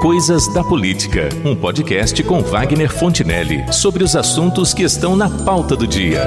Coisas da Política, um podcast com Wagner Fontinelli sobre os assuntos que estão na pauta do dia.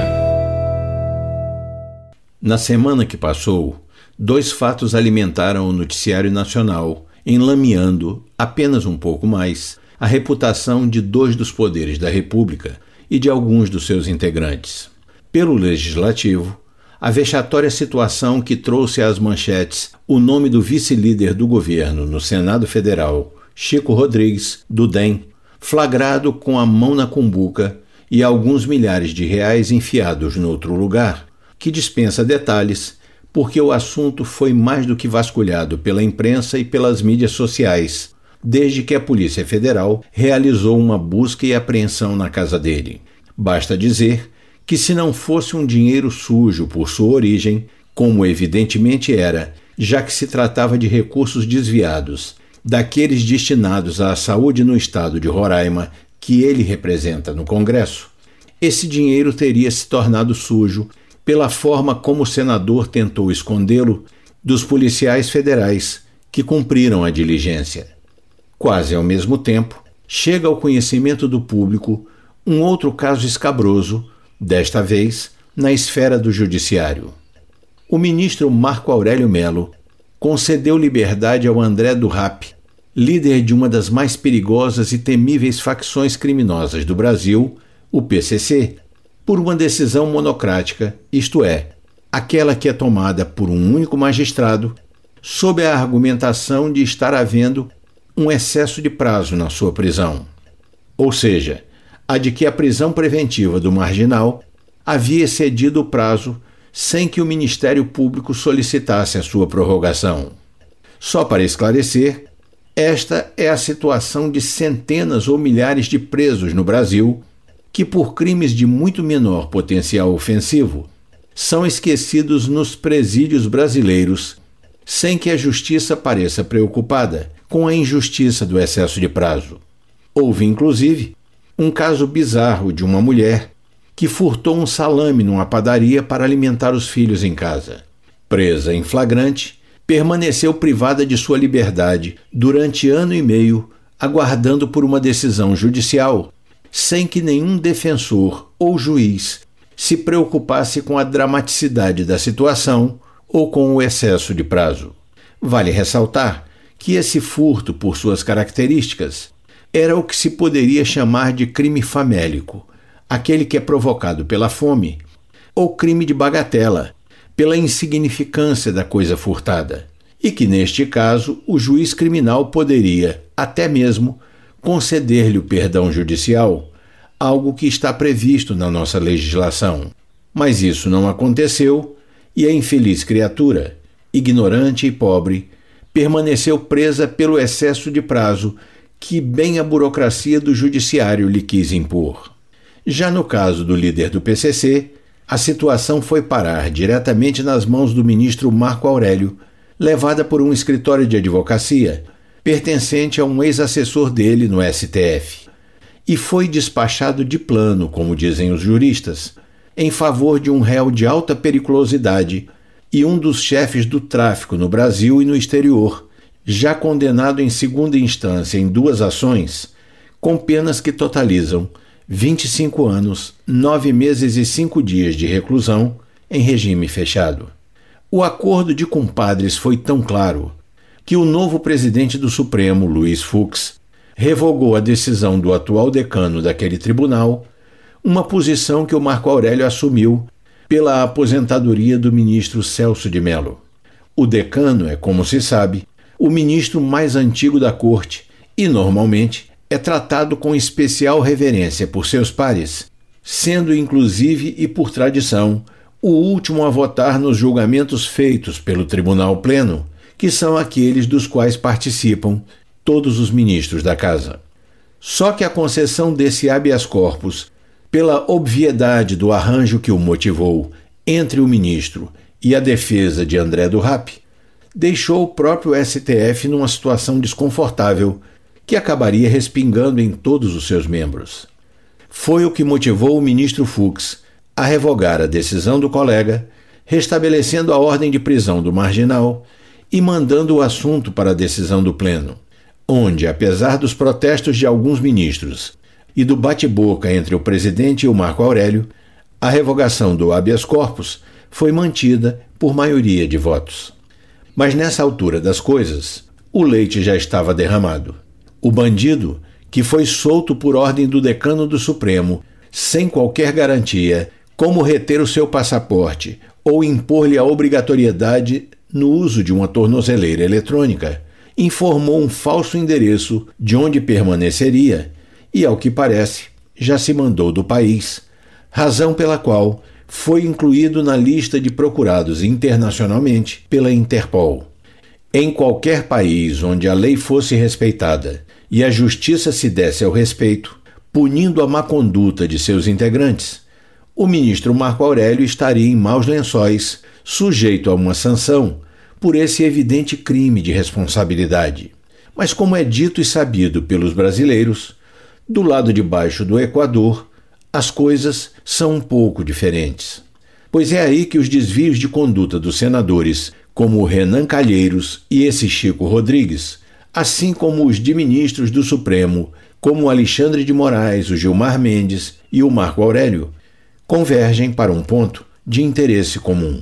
Na semana que passou, dois fatos alimentaram o noticiário nacional, enlameando, apenas um pouco mais, a reputação de dois dos poderes da República e de alguns dos seus integrantes. Pelo Legislativo, a vexatória situação que trouxe às manchetes o nome do vice-líder do governo no Senado Federal, Chico Rodrigues, do DEM, flagrado com a mão na cumbuca e alguns milhares de reais enfiados no outro lugar, que dispensa detalhes, porque o assunto foi mais do que vasculhado pela imprensa e pelas mídias sociais, desde que a Polícia Federal realizou uma busca e apreensão na casa dele. Basta dizer que, se não fosse um dinheiro sujo por sua origem, como evidentemente era, já que se tratava de recursos desviados daqueles destinados à saúde no estado de Roraima que ele representa no Congresso, esse dinheiro teria se tornado sujo pela forma como o senador tentou escondê-lo dos policiais federais que cumpriram a diligência. Quase ao mesmo tempo, chega ao conhecimento do público um outro caso escabroso, desta vez na esfera do judiciário. O ministro Marco Aurélio Melo concedeu liberdade ao André do Rap, líder de uma das mais perigosas e temíveis facções criminosas do Brasil, o PCC, por uma decisão monocrática, isto é, aquela que é tomada por um único magistrado, sob a argumentação de estar havendo um excesso de prazo na sua prisão. Ou seja, a de que a prisão preventiva do marginal havia excedido o prazo sem que o Ministério Público solicitasse a sua prorrogação. Só para esclarecer, esta é a situação de centenas ou milhares de presos no Brasil que, por crimes de muito menor potencial ofensivo, são esquecidos nos presídios brasileiros sem que a justiça pareça preocupada com a injustiça do excesso de prazo. Houve, inclusive, um caso bizarro de uma mulher que furtou um salame numa padaria para alimentar os filhos em casa. Presa em flagrante, permaneceu privada de sua liberdade durante ano e meio, aguardando por uma decisão judicial, sem que nenhum defensor ou juiz se preocupasse com a dramaticidade da situação ou com o excesso de prazo. Vale ressaltar que esse furto, por suas características, era o que se poderia chamar de crime famélico, aquele que é provocado pela fome, ou crime de bagatela, pela insignificância da coisa furtada, e que, neste caso, o juiz criminal poderia, até mesmo, conceder-lhe o perdão judicial, algo que está previsto na nossa legislação. Mas isso não aconteceu e a infeliz criatura, ignorante e pobre, permaneceu presa pelo excesso de prazo que bem a burocracia do judiciário lhe quis impor. Já no caso do líder do PCC, a situação foi parar diretamente nas mãos do ministro Marco Aurélio, levada por um escritório de advocacia pertencente a um ex-assessor dele no STF. E foi despachado de plano, como dizem os juristas, em favor de um réu de alta periculosidade e um dos chefes do tráfico no Brasil e no exterior, já condenado em segunda instância em duas ações, com penas que totalizam 25 anos, 9 meses e 5 dias de reclusão em regime fechado. O acordo de compadres foi tão claro que o novo presidente do Supremo, Luiz Fux, revogou a decisão do atual decano daquele tribunal, uma posição que o Marco Aurélio assumiu pela aposentadoria do ministro Celso de Mello. O decano é, como se sabe, o ministro mais antigo da corte e, normalmente, é tratado com especial reverência por seus pares, sendo inclusive e por tradição o último a votar nos julgamentos feitos pelo Tribunal Pleno, que são aqueles dos quais participam todos os ministros da Casa. Só que a concessão desse habeas corpus, pela obviedade do arranjo que o motivou entre o ministro e a defesa de André do Rap, deixou o próprio STF numa situação desconfortável que acabaria respingando em todos os seus membros. Foi o que motivou o ministro Fux a revogar a decisão do colega, restabelecendo a ordem de prisão do marginal e mandando o assunto para a decisão do Pleno, onde, apesar dos protestos de alguns ministros e do bate-boca entre o presidente e o Marco Aurélio, a revogação do habeas corpus foi mantida por maioria de votos. Mas nessa altura das coisas, o leite já estava derramado. O bandido, que foi solto por ordem do decano do Supremo, sem qualquer garantia, como reter o seu passaporte ou impor-lhe a obrigatoriedade no uso de uma tornozeleira eletrônica, informou um falso endereço de onde permaneceria e, ao que parece, já se mandou do país, razão pela qual foi incluído na lista de procurados internacionalmente pela Interpol. Em qualquer país onde a lei fosse respeitada e a justiça se desse ao respeito, punindo a má conduta de seus integrantes, o ministro Marco Aurélio estaria em maus lençóis, sujeito a uma sanção por esse evidente crime de responsabilidade. Mas, como é dito e sabido pelos brasileiros, do lado de baixo do Equador, as coisas são um pouco diferentes. Pois é aí que os desvios de conduta dos senadores, como o Renan Calheiros e esse Chico Rodrigues, assim como os de ministros do Supremo, como Alexandre de Moraes, o Gilmar Mendes e o Marco Aurélio, convergem para um ponto de interesse comum.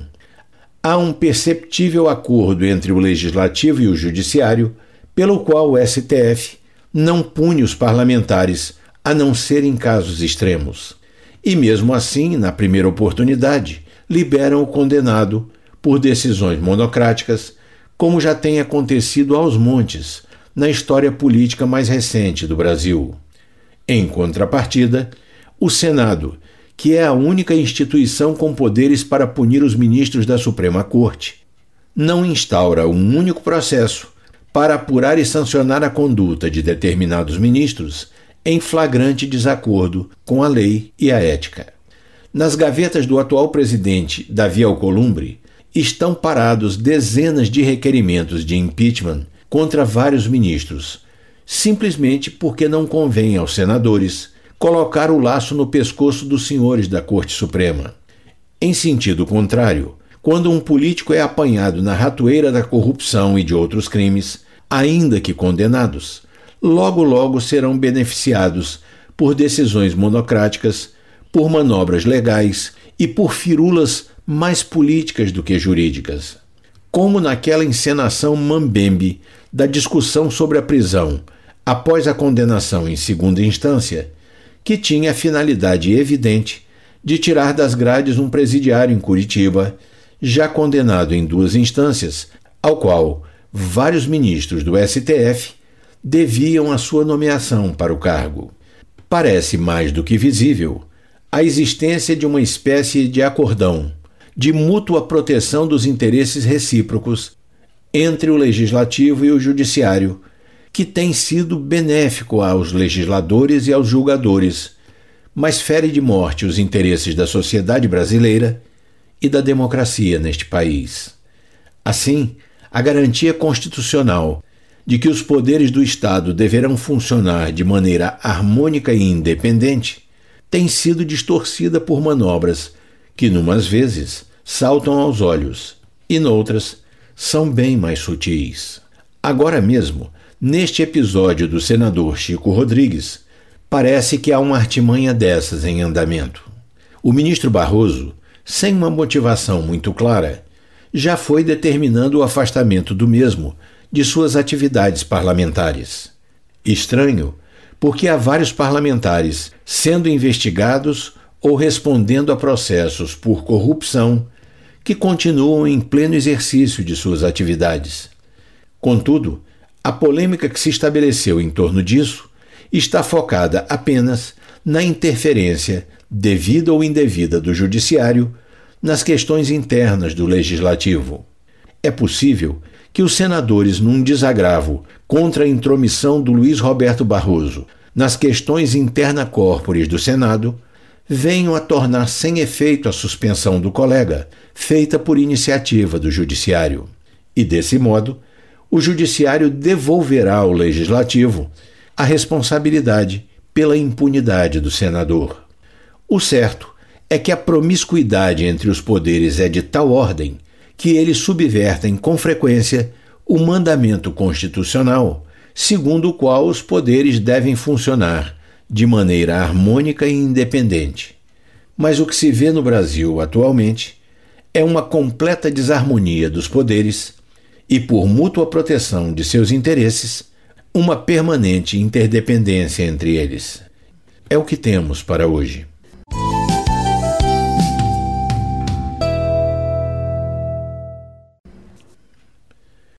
Há um perceptível acordo entre o Legislativo e o Judiciário, pelo qual o STF não pune os parlamentares a não ser em casos extremos. E mesmo assim, na primeira oportunidade, liberam o condenado por decisões monocráticas, como já tem acontecido aos montes na história política mais recente do Brasil. Em contrapartida, o Senado, que é a única instituição com poderes para punir os ministros da Suprema Corte, não instaura um único processo para apurar e sancionar a conduta de determinados ministros em flagrante desacordo com a lei e a ética. Nas gavetas do atual presidente Davi Alcolumbre estão parados dezenas de requerimentos de impeachment contra vários ministros, simplesmente porque não convém aos senadores colocar o laço no pescoço dos senhores da Corte Suprema. Em sentido contrário, quando um político é apanhado na ratoeira da corrupção e de outros crimes, ainda que condenados, logo logo serão beneficiados por decisões monocráticas, por manobras legais e por firulas mais políticas do que jurídicas. Como naquela encenação mambembe da discussão sobre a prisão após a condenação em segunda instância, que tinha a finalidade evidente de tirar das grades um presidiário em Curitiba, já condenado em duas instâncias, ao qual vários ministros do STF deviam a sua nomeação para o cargo. Parece mais do que visível a existência de uma espécie de acordão, de mútua proteção dos interesses recíprocos entre o legislativo e o judiciário, que tem sido benéfico aos legisladores e aos julgadores, mas fere de morte os interesses da sociedade brasileira e da democracia neste país. Assim, a garantia constitucional de que os poderes do Estado deverão funcionar de maneira harmônica e independente tem sido distorcida por manobras que, numas vezes, saltam aos olhos e, noutras, são bem mais sutis. Agora mesmo, neste episódio do senador Chico Rodrigues, parece que há uma artimanha dessas em andamento. O ministro Barroso, sem uma motivação muito clara, já foi determinando o afastamento do mesmo de suas atividades parlamentares. Estranho, porque há vários parlamentares sendo investigados ou respondendo a processos por corrupção que continuam em pleno exercício de suas atividades. Contudo, a polêmica que se estabeleceu em torno disso está focada apenas na interferência, devida ou indevida, do Judiciário nas questões internas do Legislativo. É possível que os senadores, num desagravo contra a intromissão do Luiz Roberto Barroso nas questões interna corporis do Senado, venham a tornar sem efeito a suspensão do colega, feita por iniciativa do Judiciário. E, desse modo, o Judiciário devolverá ao Legislativo a responsabilidade pela impunidade do senador. O certo é que a promiscuidade entre os poderes é de tal ordem que eles subvertem com frequência o mandamento constitucional, segundo o qual os poderes devem funcionar de maneira harmônica e independente. Mas o que se vê no Brasil atualmente é uma completa desarmonia dos poderes e, por mútua proteção de seus interesses, uma permanente interdependência entre eles. É o que temos para hoje.